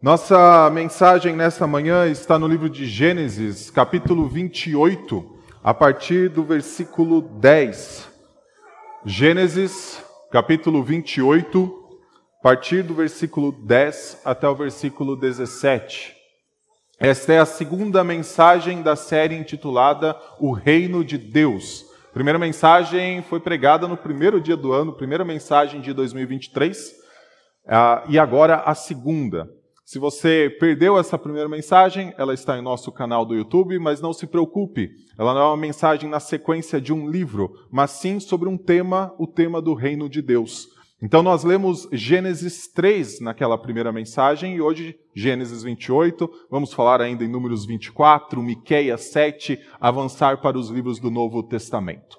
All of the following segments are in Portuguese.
Nossa mensagem nesta manhã está no livro de Gênesis, capítulo 28, a partir do versículo 10. Gênesis, capítulo 28, a partir do versículo 10 até o versículo 17. Esta é a segunda mensagem da série intitulada O Reino de Deus. A primeira mensagem foi pregada no primeiro dia do ano, primeira mensagem de 2023, ah, e agora a segunda. Se você perdeu essa primeira mensagem, ela está em nosso canal do YouTube, mas não se preocupe, ela não é uma mensagem na sequência de um livro, mas sim sobre um tema, o tema do reino de Deus. Então nós lemos Gênesis 3 naquela primeira mensagem e hoje Gênesis 28, vamos falar ainda em Números 24, Miqueias 7, avançar para os livros do Novo Testamento.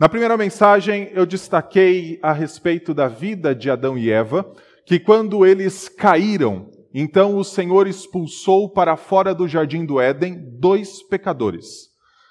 Na primeira mensagem eu destaquei a respeito da vida de Adão e Eva, que quando eles caíram, então o Senhor expulsou para fora do jardim do Éden dois pecadores.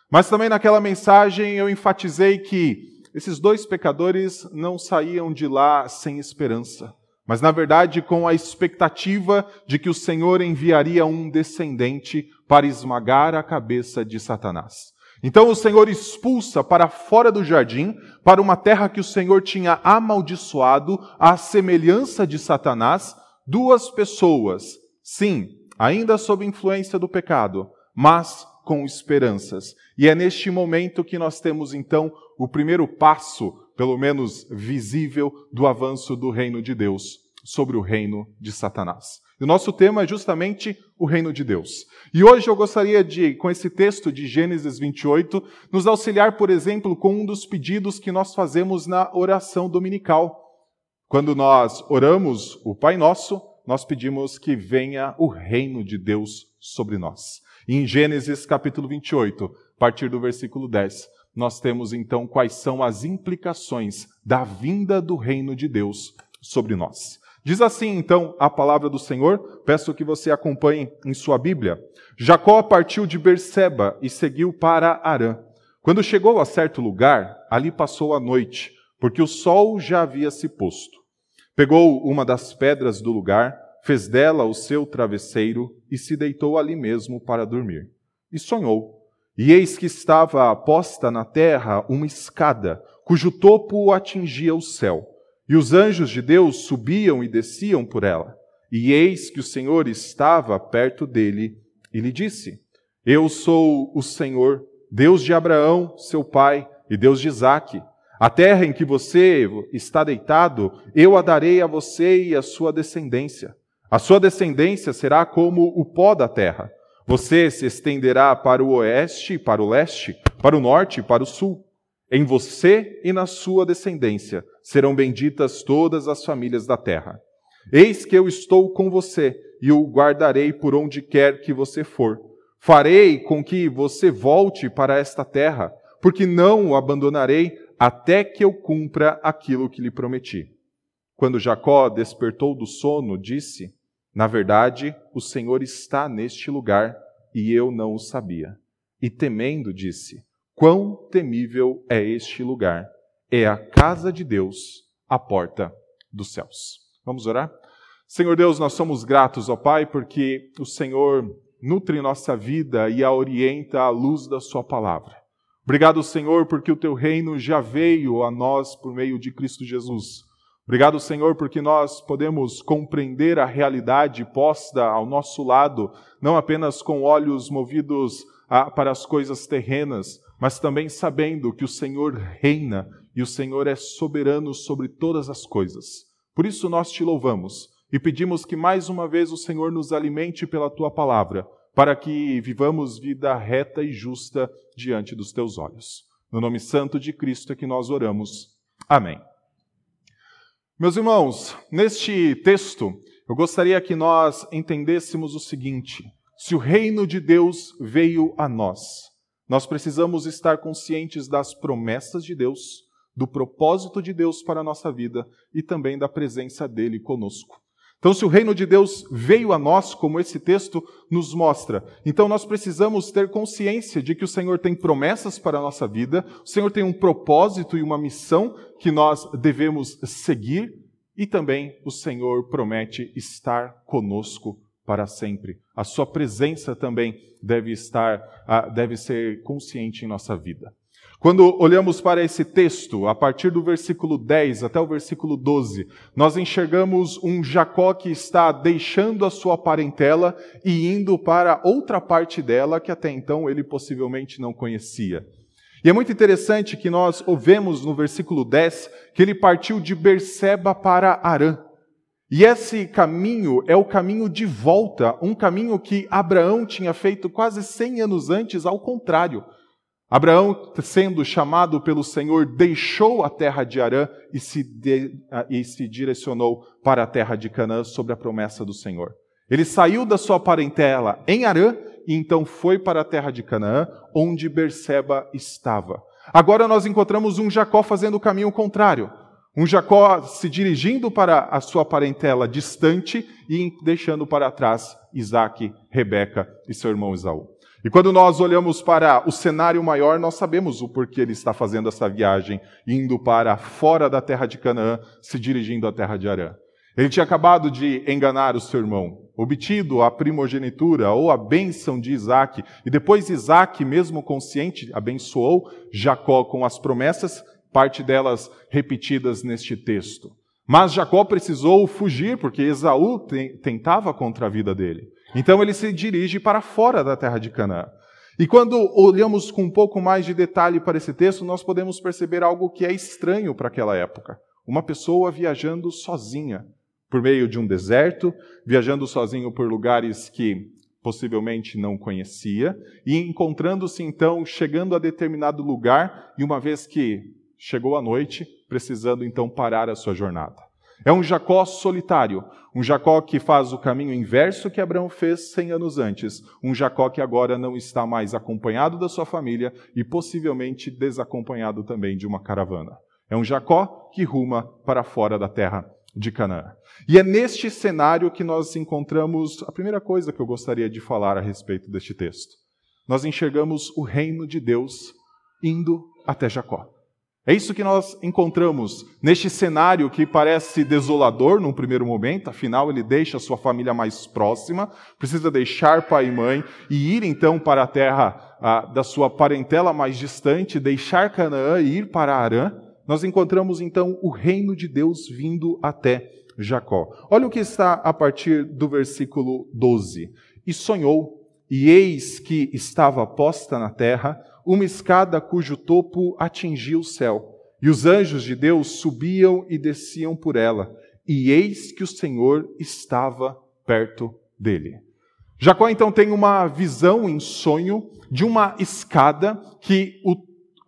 Mas também naquela mensagem eu enfatizei que esses dois pecadores não saíam de lá sem esperança, mas na verdade com a expectativa de que o Senhor enviaria um descendente para esmagar a cabeça de Satanás. Então o Senhor expulsa para fora do jardim, para uma terra que o Senhor tinha amaldiçoado, à semelhança de Satanás, duas pessoas, sim, ainda sob influência do pecado, mas com esperanças. E é neste momento que nós temos então o primeiro passo, pelo menos visível, do avanço do reino de Deus sobre o reino de Satanás. E o nosso tema é justamente o reino de Deus. E hoje eu gostaria de, com esse texto de Gênesis 28, nos auxiliar, por exemplo, com um dos pedidos que nós fazemos na oração dominical. Quando nós oramos o Pai Nosso, nós pedimos que venha o reino de Deus sobre nós. Em Gênesis capítulo 28, a partir do versículo 10, nós temos então quais são as implicações da vinda do reino de Deus sobre nós. Diz assim então a palavra do Senhor, peço que você acompanhe em sua Bíblia. Jacó partiu de Berseba e seguiu para Arã. Quando chegou a certo lugar, ali passou a noite, porque o sol já havia se posto. Pegou uma das pedras do lugar, fez dela o seu travesseiro e se deitou ali mesmo para dormir. E sonhou. E eis que estava posta na terra uma escada, cujo topo atingia o céu. E os anjos de Deus subiam e desciam por ela. E eis que o Senhor estava perto dele e lhe disse: Eu sou o Senhor, Deus de Abraão, seu pai, e Deus de Isaque. A terra em que você está deitado, eu a darei a você e a sua descendência. A sua descendência será como o pó da terra. Você se estenderá para o oeste para o leste, para o norte e para o sul. Em você e na sua descendência serão benditas todas as famílias da terra. Eis que eu estou com você e o guardarei por onde quer que você for. Farei com que você volte para esta terra, porque não o abandonarei até que eu cumpra aquilo que lhe prometi. Quando Jacó despertou do sono, disse: Na verdade, o Senhor está neste lugar e eu não o sabia. E temendo, disse: Quão temível é este lugar! É a casa de Deus, a porta dos céus. Vamos orar? Senhor Deus, nós somos gratos, ó Pai, porque o Senhor nutre nossa vida e a orienta à luz da Sua palavra. Obrigado, Senhor, porque o teu reino já veio a nós por meio de Cristo Jesus. Obrigado, Senhor, porque nós podemos compreender a realidade posta ao nosso lado, não apenas com olhos movidos a, para as coisas terrenas, mas também sabendo que o Senhor reina e o Senhor é soberano sobre todas as coisas. Por isso nós te louvamos e pedimos que mais uma vez o Senhor nos alimente pela tua palavra para que vivamos vida reta e justa diante dos teus olhos. No nome santo de Cristo é que nós oramos. Amém. Meus irmãos, neste texto, eu gostaria que nós entendêssemos o seguinte: se o reino de Deus veio a nós, nós precisamos estar conscientes das promessas de Deus, do propósito de Deus para a nossa vida e também da presença dele conosco. Então, se o reino de Deus veio a nós, como esse texto nos mostra, então nós precisamos ter consciência de que o Senhor tem promessas para a nossa vida, o Senhor tem um propósito e uma missão que nós devemos seguir, e também o Senhor promete estar conosco para sempre. A sua presença também deve estar, ah, deve ser consciente em nossa vida. Quando olhamos para esse texto, a partir do versículo 10 até o versículo 12, nós enxergamos um Jacó que está deixando a sua parentela e indo para outra parte dela que até então ele possivelmente não conhecia. E é muito interessante que nós ouvemos no versículo 10 que ele partiu de Berseba para Arã. E esse caminho é o caminho de volta, um caminho que Abraão tinha feito quase 100 anos antes, ao contrário. Abraão, sendo chamado pelo Senhor, deixou a terra de Arã e se, de, e se direcionou para a terra de Canaã sob a promessa do Senhor. Ele saiu da sua parentela em Arã e então foi para a terra de Canaã, onde Berseba estava. Agora nós encontramos um Jacó fazendo o caminho contrário. Um Jacó se dirigindo para a sua parentela distante e deixando para trás Isaac, Rebeca e seu irmão Esaú. E quando nós olhamos para o cenário maior, nós sabemos o porquê ele está fazendo essa viagem, indo para fora da terra de Canaã, se dirigindo à terra de Arã. Ele tinha acabado de enganar o seu irmão, obtido a primogenitura ou a bênção de Isaac, e depois Isaac, mesmo consciente, abençoou Jacó com as promessas, parte delas repetidas neste texto. Mas Jacó precisou fugir, porque Esaú tentava contra a vida dele. Então ele se dirige para fora da terra de Canaã. E quando olhamos com um pouco mais de detalhe para esse texto, nós podemos perceber algo que é estranho para aquela época. Uma pessoa viajando sozinha, por meio de um deserto, viajando sozinho por lugares que possivelmente não conhecia, e encontrando-se então, chegando a determinado lugar, e uma vez que chegou a noite, precisando então parar a sua jornada. É um Jacó solitário, um Jacó que faz o caminho inverso que Abraão fez cem anos antes, um Jacó que agora não está mais acompanhado da sua família e possivelmente desacompanhado também de uma caravana. É um Jacó que ruma para fora da terra de Canaã. E é neste cenário que nós encontramos a primeira coisa que eu gostaria de falar a respeito deste texto. Nós enxergamos o reino de Deus indo até Jacó. É isso que nós encontramos neste cenário que parece desolador num primeiro momento, afinal, ele deixa sua família mais próxima, precisa deixar pai e mãe e ir então para a terra ah, da sua parentela mais distante, deixar Canaã e ir para Arã. Nós encontramos então o reino de Deus vindo até Jacó. Olha o que está a partir do versículo 12. E sonhou, e eis que estava posta na terra uma escada cujo topo atingia o céu, e os anjos de Deus subiam e desciam por ela, e eis que o Senhor estava perto dele. Jacó então tem uma visão em sonho de uma escada que o,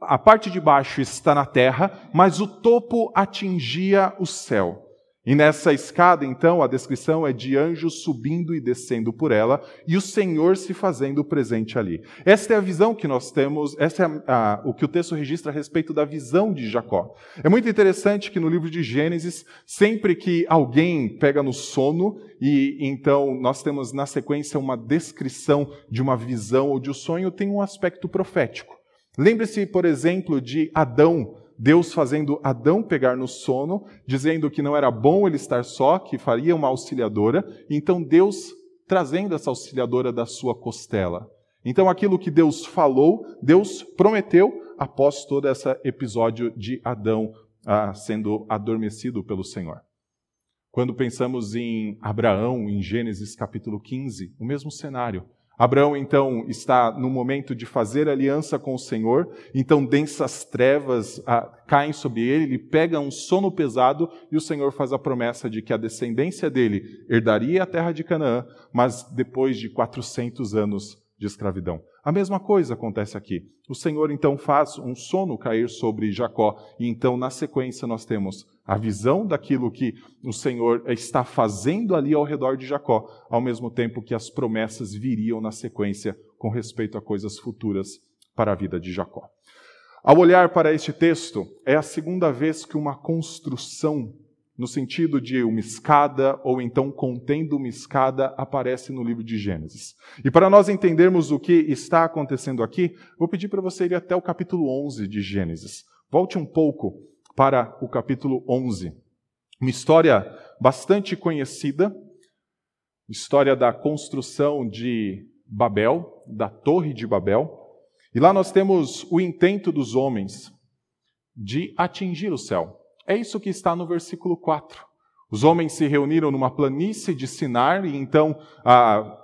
a parte de baixo está na terra, mas o topo atingia o céu. E nessa escada, então, a descrição é de anjos subindo e descendo por ela e o Senhor se fazendo presente ali. Esta é a visão que nós temos, essa é a, a, o que o texto registra a respeito da visão de Jacó. É muito interessante que no livro de Gênesis, sempre que alguém pega no sono e então nós temos na sequência uma descrição de uma visão ou de um sonho, tem um aspecto profético. Lembre-se, por exemplo, de Adão Deus fazendo Adão pegar no sono, dizendo que não era bom ele estar só, que faria uma auxiliadora, então Deus trazendo essa auxiliadora da sua costela. Então aquilo que Deus falou, Deus prometeu após todo esse episódio de Adão ah, sendo adormecido pelo Senhor. Quando pensamos em Abraão, em Gênesis capítulo 15, o mesmo cenário. Abraão então está no momento de fazer aliança com o Senhor, então densas trevas ah, caem sobre ele, ele pega um sono pesado e o Senhor faz a promessa de que a descendência dele herdaria a terra de Canaã, mas depois de 400 anos de escravidão. A mesma coisa acontece aqui. O Senhor então faz um sono cair sobre Jacó, e então na sequência nós temos a visão daquilo que o Senhor está fazendo ali ao redor de Jacó, ao mesmo tempo que as promessas viriam na sequência com respeito a coisas futuras para a vida de Jacó. Ao olhar para este texto, é a segunda vez que uma construção no sentido de uma escada ou então contendo uma escada, aparece no livro de Gênesis. E para nós entendermos o que está acontecendo aqui, vou pedir para você ir até o capítulo 11 de Gênesis. Volte um pouco para o capítulo 11. Uma história bastante conhecida, história da construção de Babel, da Torre de Babel. E lá nós temos o intento dos homens de atingir o céu. É isso que está no versículo 4. Os homens se reuniram numa planície de Sinar e então ah,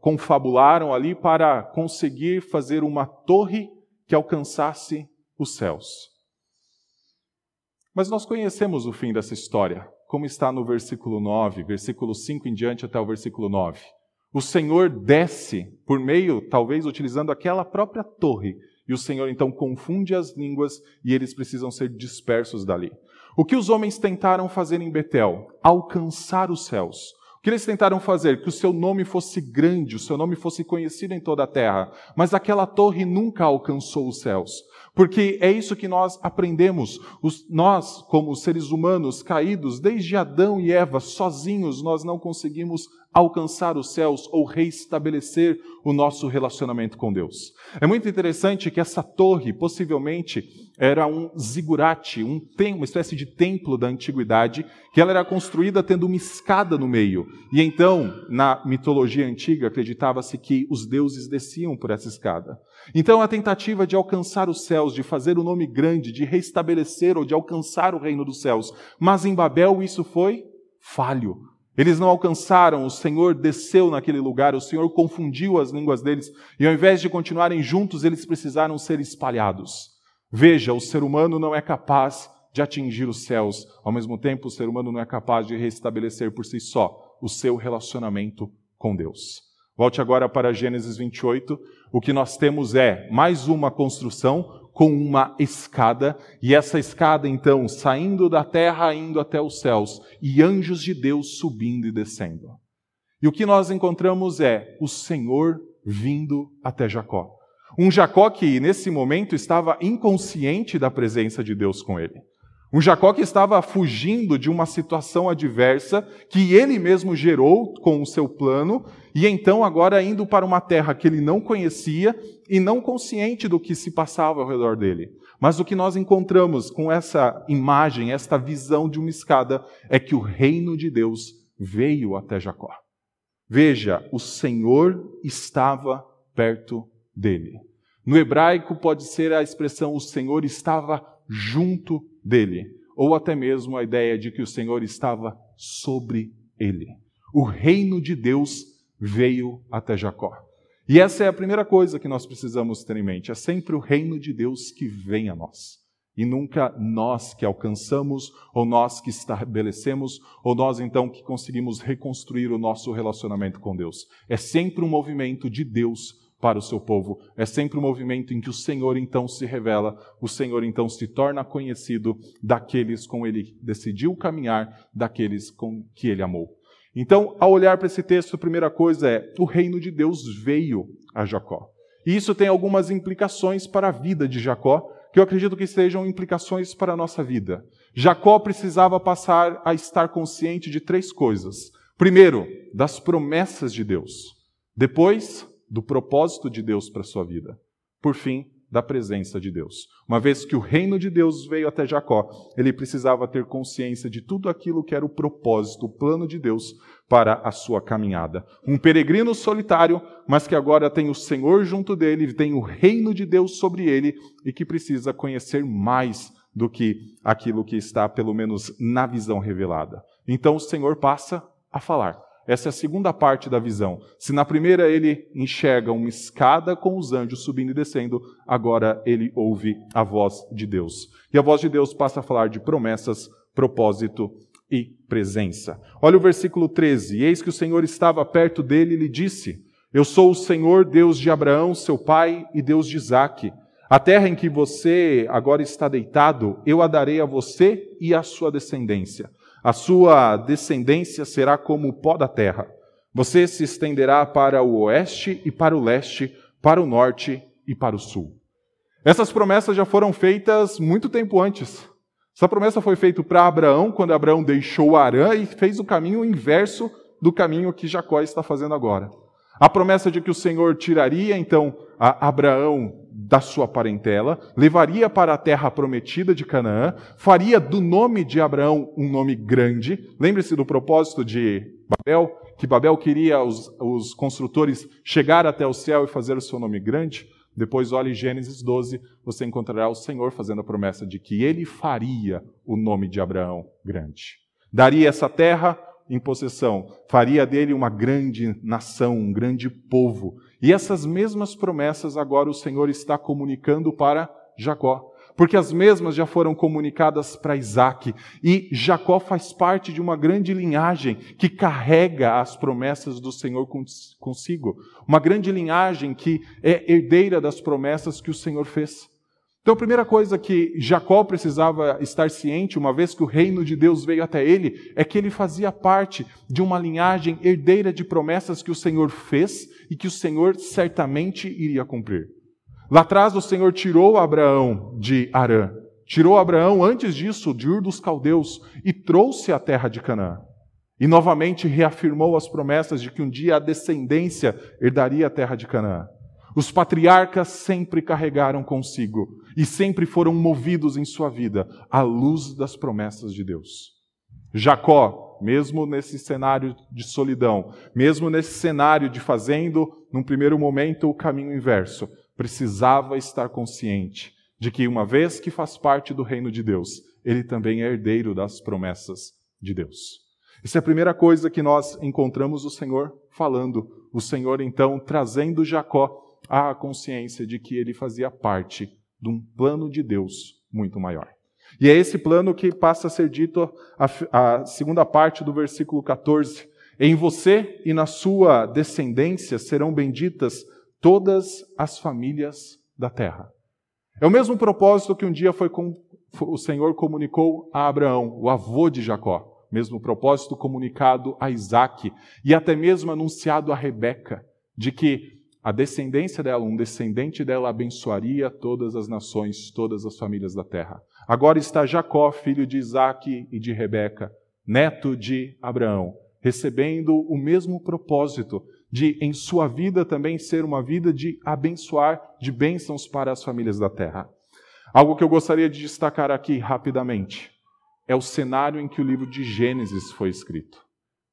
confabularam ali para conseguir fazer uma torre que alcançasse os céus. Mas nós conhecemos o fim dessa história, como está no versículo 9, versículo 5 em diante até o versículo 9. O Senhor desce por meio, talvez utilizando aquela própria torre, e o Senhor então confunde as línguas e eles precisam ser dispersos dali. O que os homens tentaram fazer em Betel? Alcançar os céus. O que eles tentaram fazer? Que o seu nome fosse grande, o seu nome fosse conhecido em toda a terra. Mas aquela torre nunca alcançou os céus. Porque é isso que nós aprendemos. Os, nós, como seres humanos caídos, desde Adão e Eva, sozinhos, nós não conseguimos alcançar os céus ou reestabelecer o nosso relacionamento com Deus. É muito interessante que essa torre, possivelmente, era um zigurate, um uma espécie de templo da antiguidade, que ela era construída tendo uma escada no meio. E então, na mitologia antiga, acreditava-se que os deuses desciam por essa escada. Então, a tentativa de alcançar os céus, de fazer o nome grande, de restabelecer ou de alcançar o reino dos céus. Mas em Babel isso foi falho. Eles não alcançaram, o Senhor desceu naquele lugar, o Senhor confundiu as línguas deles, e ao invés de continuarem juntos, eles precisaram ser espalhados. Veja, o ser humano não é capaz de atingir os céus, ao mesmo tempo, o ser humano não é capaz de restabelecer por si só o seu relacionamento com Deus. Volte agora para Gênesis 28. O que nós temos é mais uma construção com uma escada, e essa escada então saindo da terra, indo até os céus, e anjos de Deus subindo e descendo. E o que nós encontramos é o Senhor vindo até Jacó. Um Jacó que nesse momento estava inconsciente da presença de Deus com ele. Um Jacó que estava fugindo de uma situação adversa que ele mesmo gerou com o seu plano, e então agora indo para uma terra que ele não conhecia e não consciente do que se passava ao redor dele. Mas o que nós encontramos com essa imagem, esta visão de uma escada, é que o reino de Deus veio até Jacó. Veja, o Senhor estava perto dele. No hebraico pode ser a expressão o Senhor estava junto dele, ou até mesmo a ideia de que o Senhor estava sobre ele. O reino de Deus veio até Jacó. E essa é a primeira coisa que nós precisamos ter em mente: é sempre o reino de Deus que vem a nós. E nunca nós que alcançamos, ou nós que estabelecemos, ou nós então que conseguimos reconstruir o nosso relacionamento com Deus. É sempre um movimento de Deus para o seu povo. É sempre um movimento em que o Senhor então se revela, o Senhor então se torna conhecido daqueles com ele decidiu caminhar, daqueles com que ele amou. Então, ao olhar para esse texto, a primeira coisa é: o reino de Deus veio a Jacó. E isso tem algumas implicações para a vida de Jacó, que eu acredito que sejam implicações para a nossa vida. Jacó precisava passar a estar consciente de três coisas. Primeiro, das promessas de Deus. Depois, do propósito de Deus para a sua vida. Por fim, da presença de Deus. Uma vez que o reino de Deus veio até Jacó, ele precisava ter consciência de tudo aquilo que era o propósito, o plano de Deus para a sua caminhada. Um peregrino solitário, mas que agora tem o Senhor junto dele, tem o reino de Deus sobre ele e que precisa conhecer mais do que aquilo que está, pelo menos, na visão revelada. Então o Senhor passa a falar. Essa é a segunda parte da visão. Se na primeira ele enxerga uma escada com os anjos subindo e descendo, agora ele ouve a voz de Deus. E a voz de Deus passa a falar de promessas, propósito e presença. Olha o versículo 13. Eis que o Senhor estava perto dele e lhe disse: Eu sou o Senhor, Deus de Abraão, seu pai, e Deus de Isaque. A terra em que você agora está deitado, eu a darei a você e à sua descendência. A sua descendência será como o pó da terra. Você se estenderá para o oeste e para o leste, para o norte e para o sul. Essas promessas já foram feitas muito tempo antes. Essa promessa foi feita para Abraão, quando Abraão deixou Arã e fez o caminho inverso do caminho que Jacó está fazendo agora. A promessa de que o Senhor tiraria então Abraão da sua parentela, levaria para a terra prometida de Canaã, faria do nome de Abraão um nome grande. Lembre-se do propósito de Babel, que Babel queria os, os construtores chegar até o céu e fazer o seu nome grande, depois olhe Gênesis 12, você encontrará o Senhor fazendo a promessa de que ele faria o nome de Abraão grande. Daria essa terra em possessão, faria dele uma grande nação, um grande povo. E essas mesmas promessas agora o Senhor está comunicando para Jacó porque as mesmas já foram comunicadas para Isaac, e Jacó faz parte de uma grande linhagem que carrega as promessas do Senhor consigo, uma grande linhagem que é herdeira das promessas que o Senhor fez. Então, a primeira coisa que Jacó precisava estar ciente, uma vez que o reino de Deus veio até ele, é que ele fazia parte de uma linhagem herdeira de promessas que o Senhor fez e que o Senhor certamente iria cumprir. Lá atrás o Senhor tirou Abraão de Arã, tirou Abraão antes disso de Ur dos Caldeus e trouxe a terra de Canaã. E novamente reafirmou as promessas de que um dia a descendência herdaria a terra de Canaã. Os patriarcas sempre carregaram consigo e sempre foram movidos em sua vida à luz das promessas de Deus. Jacó, mesmo nesse cenário de solidão, mesmo nesse cenário de fazendo, num primeiro momento, o caminho inverso, precisava estar consciente de que, uma vez que faz parte do reino de Deus, ele também é herdeiro das promessas de Deus. Essa é a primeira coisa que nós encontramos o Senhor falando. O Senhor, então, trazendo Jacó à consciência de que ele fazia parte de um plano de Deus muito maior. E é esse plano que passa a ser dito a, a segunda parte do versículo 14. Em você e na sua descendência serão benditas todas as famílias da terra. É o mesmo propósito que um dia foi com, o Senhor comunicou a Abraão, o avô de Jacó. Mesmo propósito comunicado a Isaac e até mesmo anunciado a Rebeca, de que a descendência dela, um descendente dela, abençoaria todas as nações, todas as famílias da terra. Agora está Jacó, filho de Isaac e de Rebeca, neto de Abraão, recebendo o mesmo propósito de, em sua vida, também ser uma vida de abençoar, de bênçãos para as famílias da terra. Algo que eu gostaria de destacar aqui rapidamente é o cenário em que o livro de Gênesis foi escrito.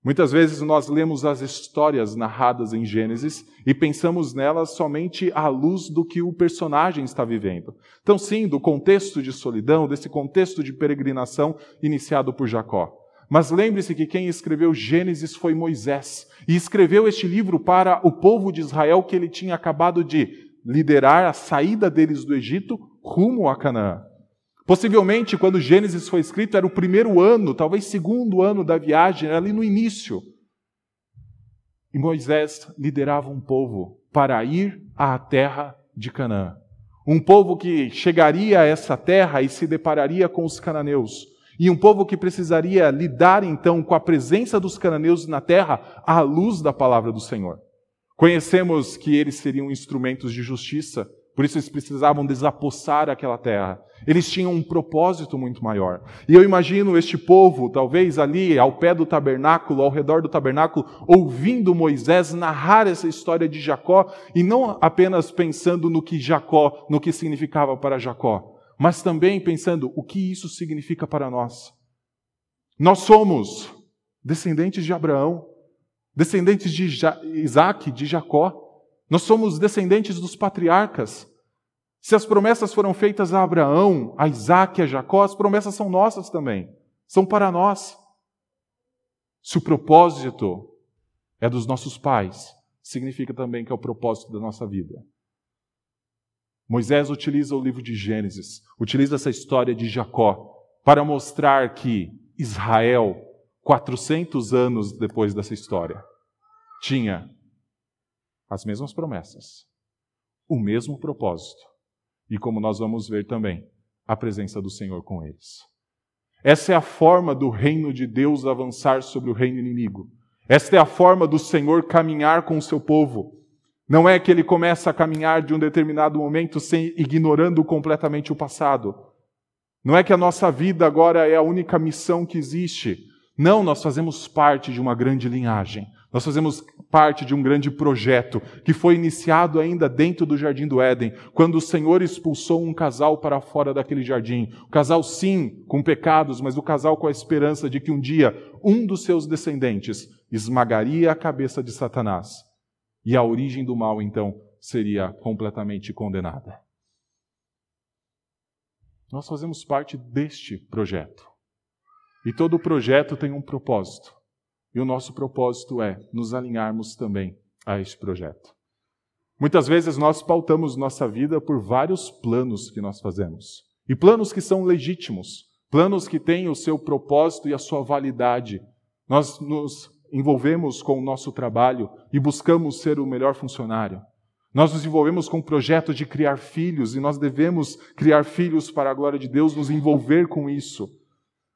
Muitas vezes nós lemos as histórias narradas em Gênesis e pensamos nelas somente à luz do que o personagem está vivendo. Então, sim, do contexto de solidão, desse contexto de peregrinação iniciado por Jacó. Mas lembre-se que quem escreveu Gênesis foi Moisés, e escreveu este livro para o povo de Israel que ele tinha acabado de liderar a saída deles do Egito rumo a Canaã. Possivelmente, quando Gênesis foi escrito, era o primeiro ano, talvez segundo ano da viagem, ali no início. E Moisés liderava um povo para ir à terra de Canaã. Um povo que chegaria a essa terra e se depararia com os cananeus e um povo que precisaria lidar então com a presença dos cananeus na terra à luz da palavra do Senhor. Conhecemos que eles seriam instrumentos de justiça, por isso eles precisavam desapossar aquela terra. Eles tinham um propósito muito maior. E eu imagino este povo, talvez ali ao pé do tabernáculo, ao redor do tabernáculo, ouvindo Moisés narrar essa história de Jacó e não apenas pensando no que Jacó, no que significava para Jacó, mas também pensando o que isso significa para nós. Nós somos descendentes de Abraão, descendentes de Isaac, de Jacó. Nós somos descendentes dos patriarcas. Se as promessas foram feitas a Abraão, a Isaac e a Jacó, as promessas são nossas também. São para nós. Se o propósito é dos nossos pais, significa também que é o propósito da nossa vida. Moisés utiliza o livro de Gênesis, utiliza essa história de Jacó para mostrar que Israel, 400 anos depois dessa história, tinha as mesmas promessas, o mesmo propósito e, como nós vamos ver também, a presença do Senhor com eles. Essa é a forma do reino de Deus avançar sobre o reino inimigo. Esta é a forma do Senhor caminhar com o seu povo. Não é que ele começa a caminhar de um determinado momento sem ignorando completamente o passado. Não é que a nossa vida agora é a única missão que existe. Não, nós fazemos parte de uma grande linhagem. Nós fazemos parte de um grande projeto que foi iniciado ainda dentro do jardim do Éden, quando o Senhor expulsou um casal para fora daquele jardim. O casal, sim, com pecados, mas o casal com a esperança de que um dia um dos seus descendentes esmagaria a cabeça de Satanás. E a origem do mal, então, seria completamente condenada. Nós fazemos parte deste projeto. E todo projeto tem um propósito. E o nosso propósito é nos alinharmos também a este projeto. Muitas vezes nós pautamos nossa vida por vários planos que nós fazemos. E planos que são legítimos, planos que têm o seu propósito e a sua validade. Nós nos envolvemos com o nosso trabalho e buscamos ser o melhor funcionário. Nós nos envolvemos com o projeto de criar filhos e nós devemos criar filhos para a glória de Deus, nos envolver com isso.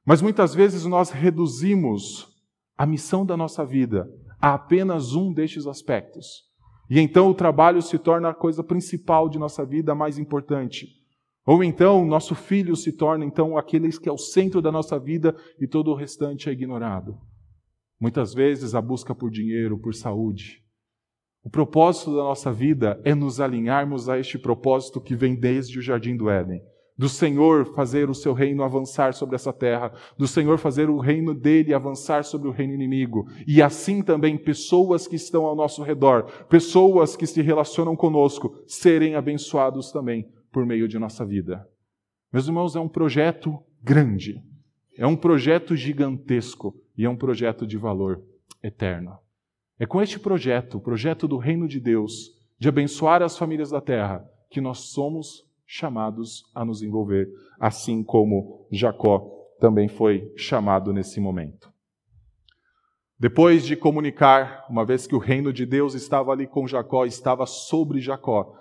Mas muitas vezes nós reduzimos a missão da nossa vida a apenas um destes aspectos. E então o trabalho se torna a coisa principal de nossa vida, a mais importante. Ou então nosso filho se torna então aquele que é o centro da nossa vida e todo o restante é ignorado. Muitas vezes a busca por dinheiro, por saúde. O propósito da nossa vida é nos alinharmos a este propósito que vem desde o jardim do Éden do Senhor fazer o seu reino avançar sobre essa terra, do Senhor fazer o reino dele avançar sobre o reino inimigo, e assim também pessoas que estão ao nosso redor, pessoas que se relacionam conosco, serem abençoados também por meio de nossa vida. Meus irmãos, é um projeto grande, é um projeto gigantesco e é um projeto de valor eterno. É com este projeto, o projeto do reino de Deus, de abençoar as famílias da terra, que nós somos chamados a nos envolver, assim como Jacó também foi chamado nesse momento. Depois de comunicar, uma vez que o reino de Deus estava ali com Jacó, estava sobre Jacó,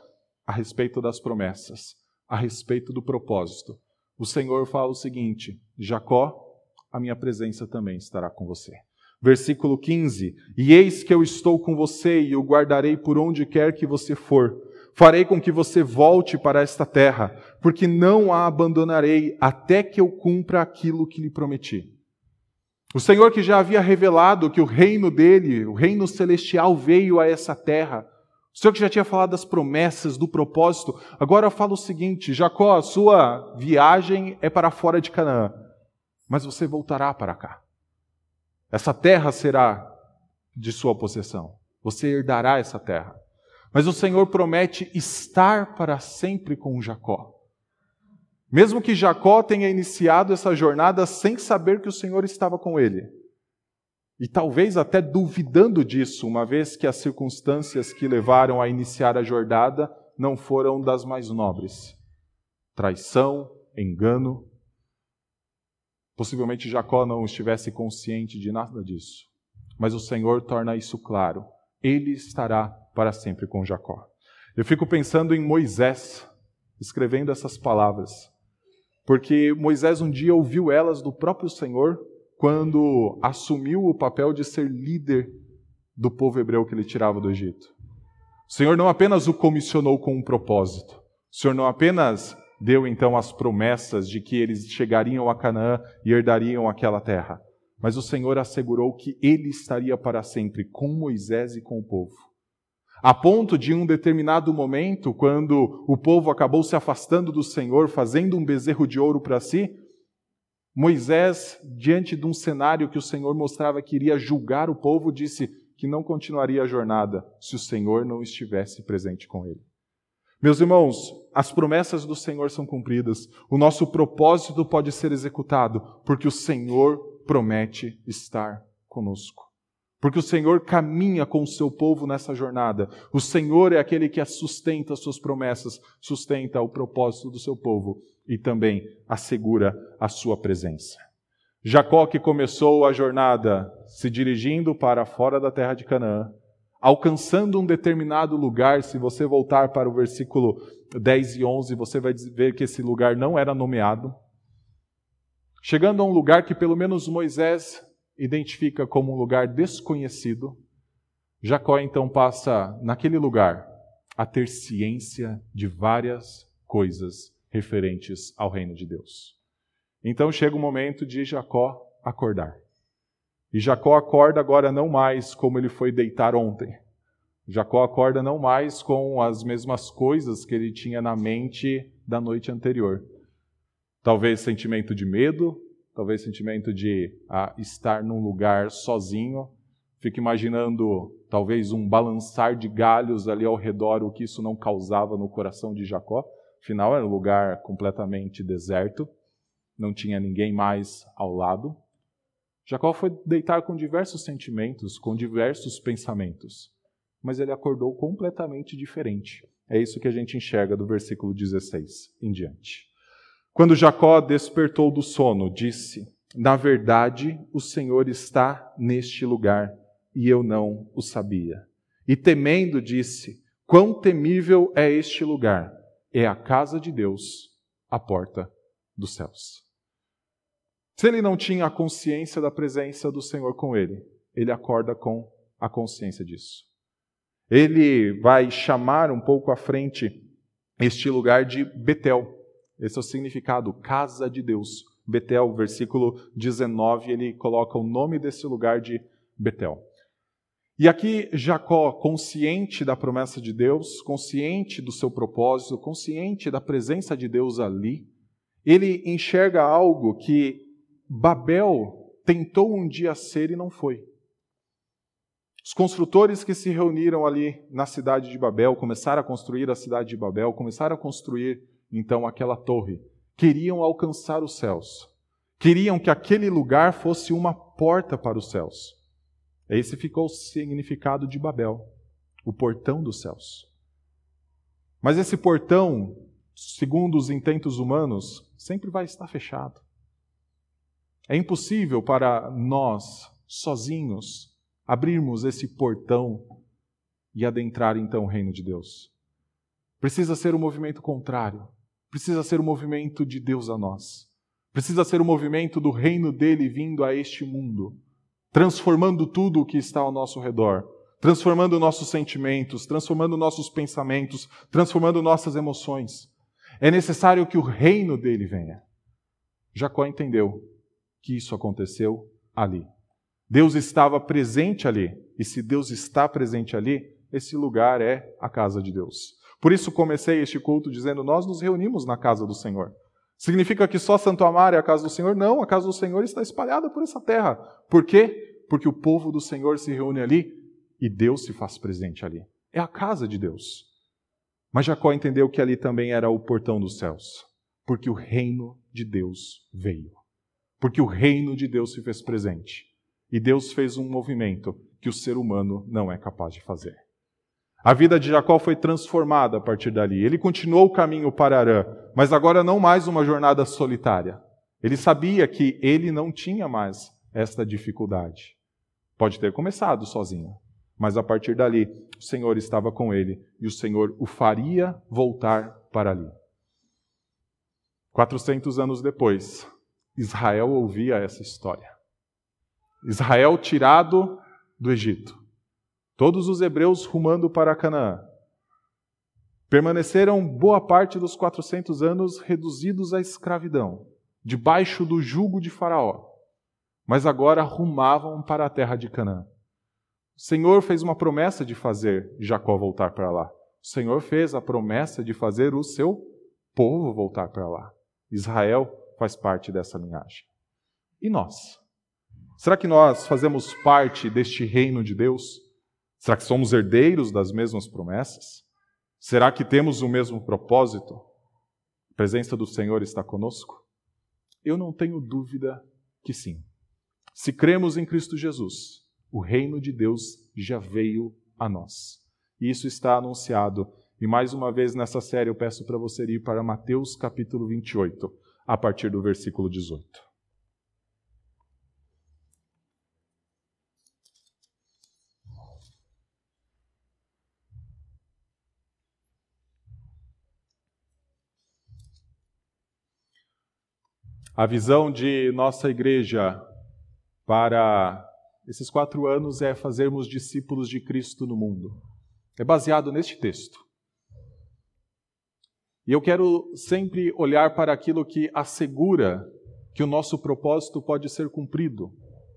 a respeito das promessas, a respeito do propósito, o Senhor fala o seguinte: Jacó, a minha presença também estará com você. Versículo 15: E eis que eu estou com você e o guardarei por onde quer que você for Farei com que você volte para esta terra, porque não a abandonarei até que eu cumpra aquilo que lhe prometi. O Senhor que já havia revelado que o reino dele, o reino celestial, veio a essa terra. O Senhor que já tinha falado das promessas, do propósito, agora fala o seguinte: Jacó, a sua viagem é para fora de Canaã, mas você voltará para cá. Essa terra será de sua possessão. Você herdará essa terra. Mas o Senhor promete estar para sempre com Jacó. Mesmo que Jacó tenha iniciado essa jornada sem saber que o Senhor estava com ele. E talvez até duvidando disso, uma vez que as circunstâncias que levaram a iniciar a jornada não foram das mais nobres. Traição, engano. Possivelmente Jacó não estivesse consciente de nada disso. Mas o Senhor torna isso claro. Ele estará para sempre com Jacó. Eu fico pensando em Moisés escrevendo essas palavras, porque Moisés um dia ouviu elas do próprio Senhor quando assumiu o papel de ser líder do povo hebreu que ele tirava do Egito. O Senhor não apenas o comissionou com um propósito, o Senhor não apenas deu então as promessas de que eles chegariam a Canaã e herdariam aquela terra, mas o Senhor assegurou que ele estaria para sempre com Moisés e com o povo. A ponto de, em um determinado momento, quando o povo acabou se afastando do Senhor, fazendo um bezerro de ouro para si, Moisés, diante de um cenário que o Senhor mostrava que iria julgar o povo, disse que não continuaria a jornada se o Senhor não estivesse presente com ele. Meus irmãos, as promessas do Senhor são cumpridas, o nosso propósito pode ser executado, porque o Senhor promete estar conosco. Porque o Senhor caminha com o seu povo nessa jornada. O Senhor é aquele que sustenta as suas promessas, sustenta o propósito do seu povo e também assegura a sua presença. Jacó, que começou a jornada se dirigindo para fora da terra de Canaã, alcançando um determinado lugar, se você voltar para o versículo 10 e 11, você vai ver que esse lugar não era nomeado. Chegando a um lugar que pelo menos Moisés identifica como um lugar desconhecido, Jacó então passa, naquele lugar, a ter ciência de várias coisas referentes ao reino de Deus. Então chega o momento de Jacó acordar. E Jacó acorda agora não mais como ele foi deitar ontem. Jacó acorda não mais com as mesmas coisas que ele tinha na mente da noite anterior. Talvez sentimento de medo, talvez sentimento de ah, estar num lugar sozinho. Fico imaginando talvez um balançar de galhos ali ao redor, o que isso não causava no coração de Jacó. Afinal, era um lugar completamente deserto, não tinha ninguém mais ao lado. Jacó foi deitar com diversos sentimentos, com diversos pensamentos, mas ele acordou completamente diferente. É isso que a gente enxerga do versículo 16 em diante. Quando Jacó despertou do sono, disse: Na verdade, o Senhor está neste lugar, e eu não o sabia. E temendo, disse: Quão temível é este lugar! É a casa de Deus, a porta dos céus. Se ele não tinha a consciência da presença do Senhor com ele, ele acorda com a consciência disso. Ele vai chamar um pouco à frente este lugar de Betel. Esse é o significado, casa de Deus. Betel, versículo 19, ele coloca o nome desse lugar de Betel. E aqui Jacó, consciente da promessa de Deus, consciente do seu propósito, consciente da presença de Deus ali, ele enxerga algo que Babel tentou um dia ser e não foi. Os construtores que se reuniram ali na cidade de Babel, começaram a construir a cidade de Babel, começaram a construir então aquela torre. Queriam alcançar os céus. Queriam que aquele lugar fosse uma porta para os céus. Esse ficou o significado de Babel, o portão dos céus. Mas esse portão, segundo os intentos humanos, sempre vai estar fechado. É impossível para nós, sozinhos, abrirmos esse portão e adentrar então o reino de Deus. Precisa ser o um movimento contrário. Precisa ser o um movimento de Deus a nós. Precisa ser o um movimento do reino dele vindo a este mundo, transformando tudo o que está ao nosso redor, transformando nossos sentimentos, transformando nossos pensamentos, transformando nossas emoções. É necessário que o reino dele venha. Jacó entendeu que isso aconteceu ali. Deus estava presente ali, e se Deus está presente ali, esse lugar é a casa de Deus. Por isso comecei este culto dizendo: Nós nos reunimos na casa do Senhor. Significa que só Santo Amaro é a casa do Senhor? Não, a casa do Senhor está espalhada por essa terra. Por quê? Porque o povo do Senhor se reúne ali e Deus se faz presente ali. É a casa de Deus. Mas Jacó entendeu que ali também era o portão dos céus, porque o reino de Deus veio. Porque o reino de Deus se fez presente. E Deus fez um movimento que o ser humano não é capaz de fazer. A vida de Jacó foi transformada a partir dali. Ele continuou o caminho para Arã, mas agora não mais uma jornada solitária. Ele sabia que ele não tinha mais esta dificuldade. Pode ter começado sozinho, mas a partir dali o Senhor estava com ele e o Senhor o faria voltar para ali. 400 anos depois, Israel ouvia essa história. Israel tirado do Egito todos os hebreus rumando para Canaã. Permaneceram boa parte dos 400 anos reduzidos à escravidão, debaixo do jugo de Faraó, mas agora rumavam para a terra de Canaã. O Senhor fez uma promessa de fazer Jacó voltar para lá. O Senhor fez a promessa de fazer o seu povo voltar para lá. Israel faz parte dessa linhagem. E nós? Será que nós fazemos parte deste reino de Deus? Será que somos herdeiros das mesmas promessas? Será que temos o mesmo propósito? A presença do Senhor está conosco? Eu não tenho dúvida que sim. Se cremos em Cristo Jesus, o reino de Deus já veio a nós. E isso está anunciado. E mais uma vez nessa série eu peço para você ir para Mateus capítulo 28, a partir do versículo 18. A visão de nossa igreja para esses quatro anos é fazermos discípulos de Cristo no mundo. É baseado neste texto. E eu quero sempre olhar para aquilo que assegura que o nosso propósito pode ser cumprido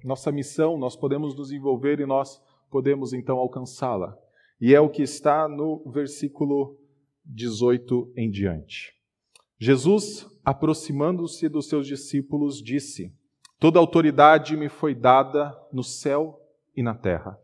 nossa missão, nós podemos nos envolver e nós podemos então alcançá-la. E é o que está no versículo 18 em diante. Jesus, aproximando-se dos seus discípulos, disse: Toda autoridade me foi dada no céu e na terra.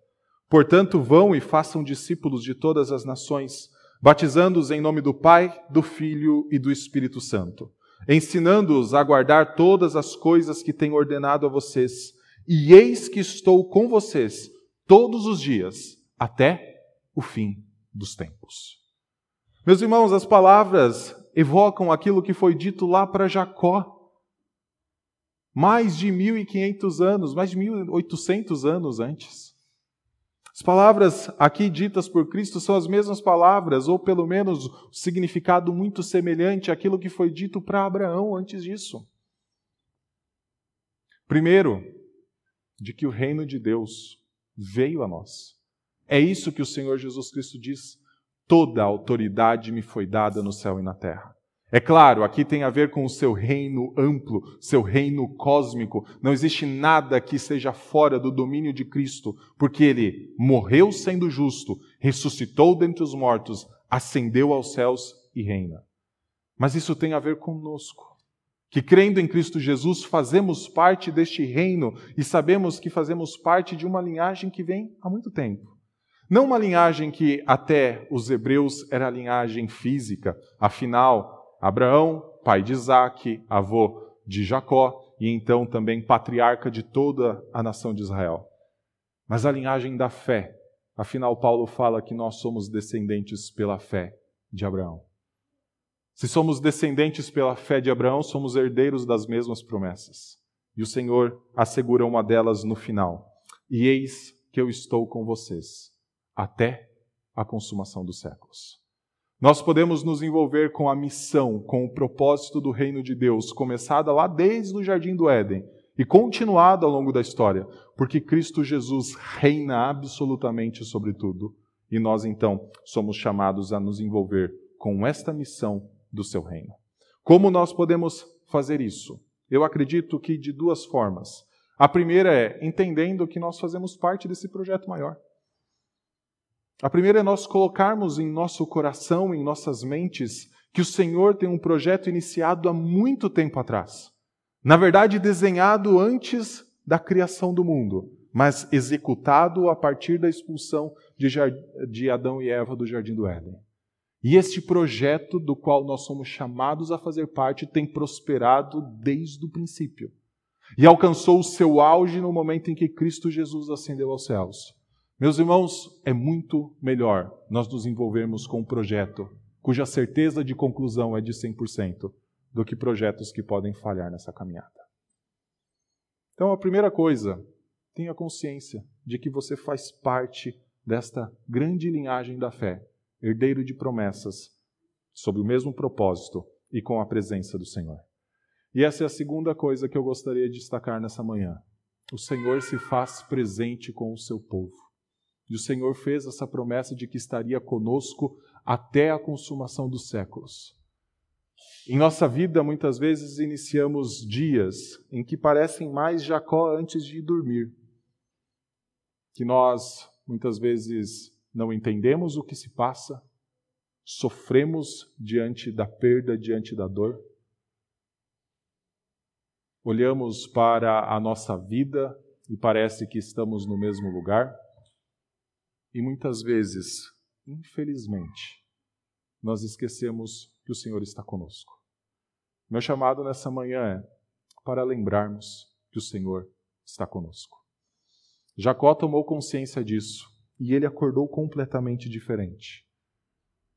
Portanto, vão e façam discípulos de todas as nações, batizando-os em nome do Pai, do Filho e do Espírito Santo, ensinando-os a guardar todas as coisas que tenho ordenado a vocês. E eis que estou com vocês todos os dias, até o fim dos tempos. Meus irmãos, as palavras evocam aquilo que foi dito lá para Jacó. Mais de 1500 anos, mais de 1800 anos antes. As palavras aqui ditas por Cristo são as mesmas palavras, ou pelo menos o significado muito semelhante àquilo que foi dito para Abraão antes disso. Primeiro, de que o reino de Deus veio a nós. É isso que o Senhor Jesus Cristo diz: toda a autoridade me foi dada no céu e na terra. É claro, aqui tem a ver com o seu reino amplo, seu reino cósmico. Não existe nada que seja fora do domínio de Cristo, porque ele morreu sendo justo, ressuscitou dentre os mortos, ascendeu aos céus e reina. Mas isso tem a ver conosco. Que crendo em Cristo Jesus, fazemos parte deste reino e sabemos que fazemos parte de uma linhagem que vem há muito tempo. Não uma linhagem que até os hebreus era a linhagem física, afinal, Abraão, pai de Isaac, avô de Jacó e então também patriarca de toda a nação de Israel. Mas a linhagem da fé, afinal, Paulo fala que nós somos descendentes pela fé de Abraão. Se somos descendentes pela fé de Abraão, somos herdeiros das mesmas promessas. E o Senhor assegura uma delas no final: E eis que eu estou com vocês até a consumação dos séculos. Nós podemos nos envolver com a missão, com o propósito do reino de Deus, começada lá desde o jardim do Éden e continuada ao longo da história, porque Cristo Jesus reina absolutamente sobre tudo. E nós então somos chamados a nos envolver com esta missão do seu reino. Como nós podemos fazer isso? Eu acredito que de duas formas. A primeira é entendendo que nós fazemos parte desse projeto maior. A primeira é nós colocarmos em nosso coração, em nossas mentes, que o Senhor tem um projeto iniciado há muito tempo atrás. Na verdade, desenhado antes da criação do mundo, mas executado a partir da expulsão de Adão e Eva do jardim do Éden. E este projeto, do qual nós somos chamados a fazer parte, tem prosperado desde o princípio. E alcançou o seu auge no momento em que Cristo Jesus ascendeu aos céus. Meus irmãos, é muito melhor nós nos envolvermos com um projeto cuja certeza de conclusão é de 100% do que projetos que podem falhar nessa caminhada. Então, a primeira coisa, tenha consciência de que você faz parte desta grande linhagem da fé, herdeiro de promessas, sob o mesmo propósito e com a presença do Senhor. E essa é a segunda coisa que eu gostaria de destacar nessa manhã. O Senhor se faz presente com o seu povo. E o Senhor fez essa promessa de que estaria conosco até a consumação dos séculos. Em nossa vida, muitas vezes iniciamos dias em que parecem mais Jacó antes de dormir. Que nós, muitas vezes, não entendemos o que se passa, sofremos diante da perda, diante da dor. Olhamos para a nossa vida e parece que estamos no mesmo lugar. E muitas vezes, infelizmente, nós esquecemos que o Senhor está conosco. Meu chamado nessa manhã é para lembrarmos que o Senhor está conosco. Jacó tomou consciência disso e ele acordou completamente diferente.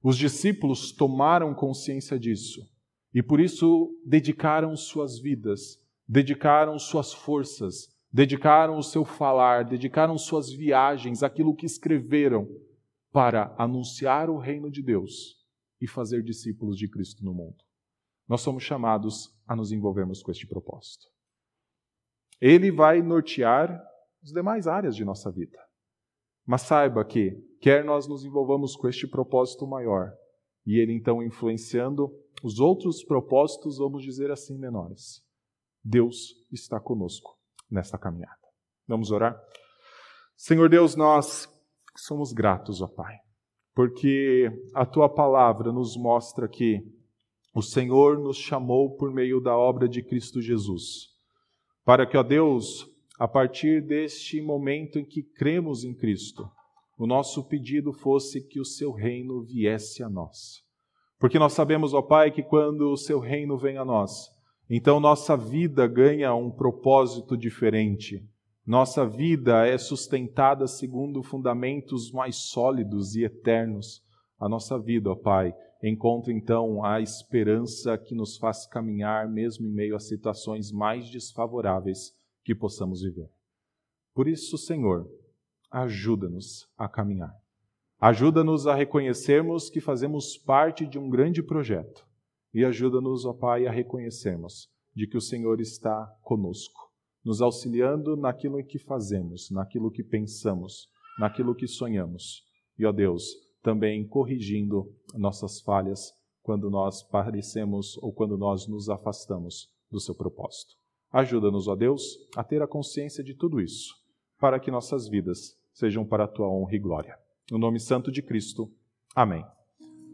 Os discípulos tomaram consciência disso e por isso dedicaram suas vidas, dedicaram suas forças, dedicaram o seu falar, dedicaram suas viagens, aquilo que escreveram, para anunciar o reino de Deus e fazer discípulos de Cristo no mundo. Nós somos chamados a nos envolvermos com este propósito. Ele vai nortear as demais áreas de nossa vida. Mas saiba que, quer nós nos envolvamos com este propósito maior, e ele então influenciando os outros propósitos, vamos dizer assim, menores, Deus está conosco nesta caminhada. Vamos orar? Senhor Deus, nós somos gratos, ó Pai, porque a tua palavra nos mostra que o Senhor nos chamou por meio da obra de Cristo Jesus, para que, ó Deus, a partir deste momento em que cremos em Cristo, o nosso pedido fosse que o seu reino viesse a nós. Porque nós sabemos, ó Pai, que quando o seu reino vem a nós, então nossa vida ganha um propósito diferente nossa vida é sustentada segundo fundamentos mais sólidos e eternos. A nossa vida, ó Pai, encontra então a esperança que nos faz caminhar mesmo em meio a situações mais desfavoráveis que possamos viver. Por isso, Senhor, ajuda-nos a caminhar. Ajuda-nos a reconhecermos que fazemos parte de um grande projeto. E ajuda-nos, ó Pai, a reconhecermos de que o Senhor está conosco nos auxiliando naquilo que fazemos, naquilo que pensamos, naquilo que sonhamos. E, ó Deus, também corrigindo nossas falhas quando nós parecemos ou quando nós nos afastamos do seu propósito. Ajuda-nos, ó Deus, a ter a consciência de tudo isso, para que nossas vidas sejam para a tua honra e glória. No nome santo de Cristo. Amém.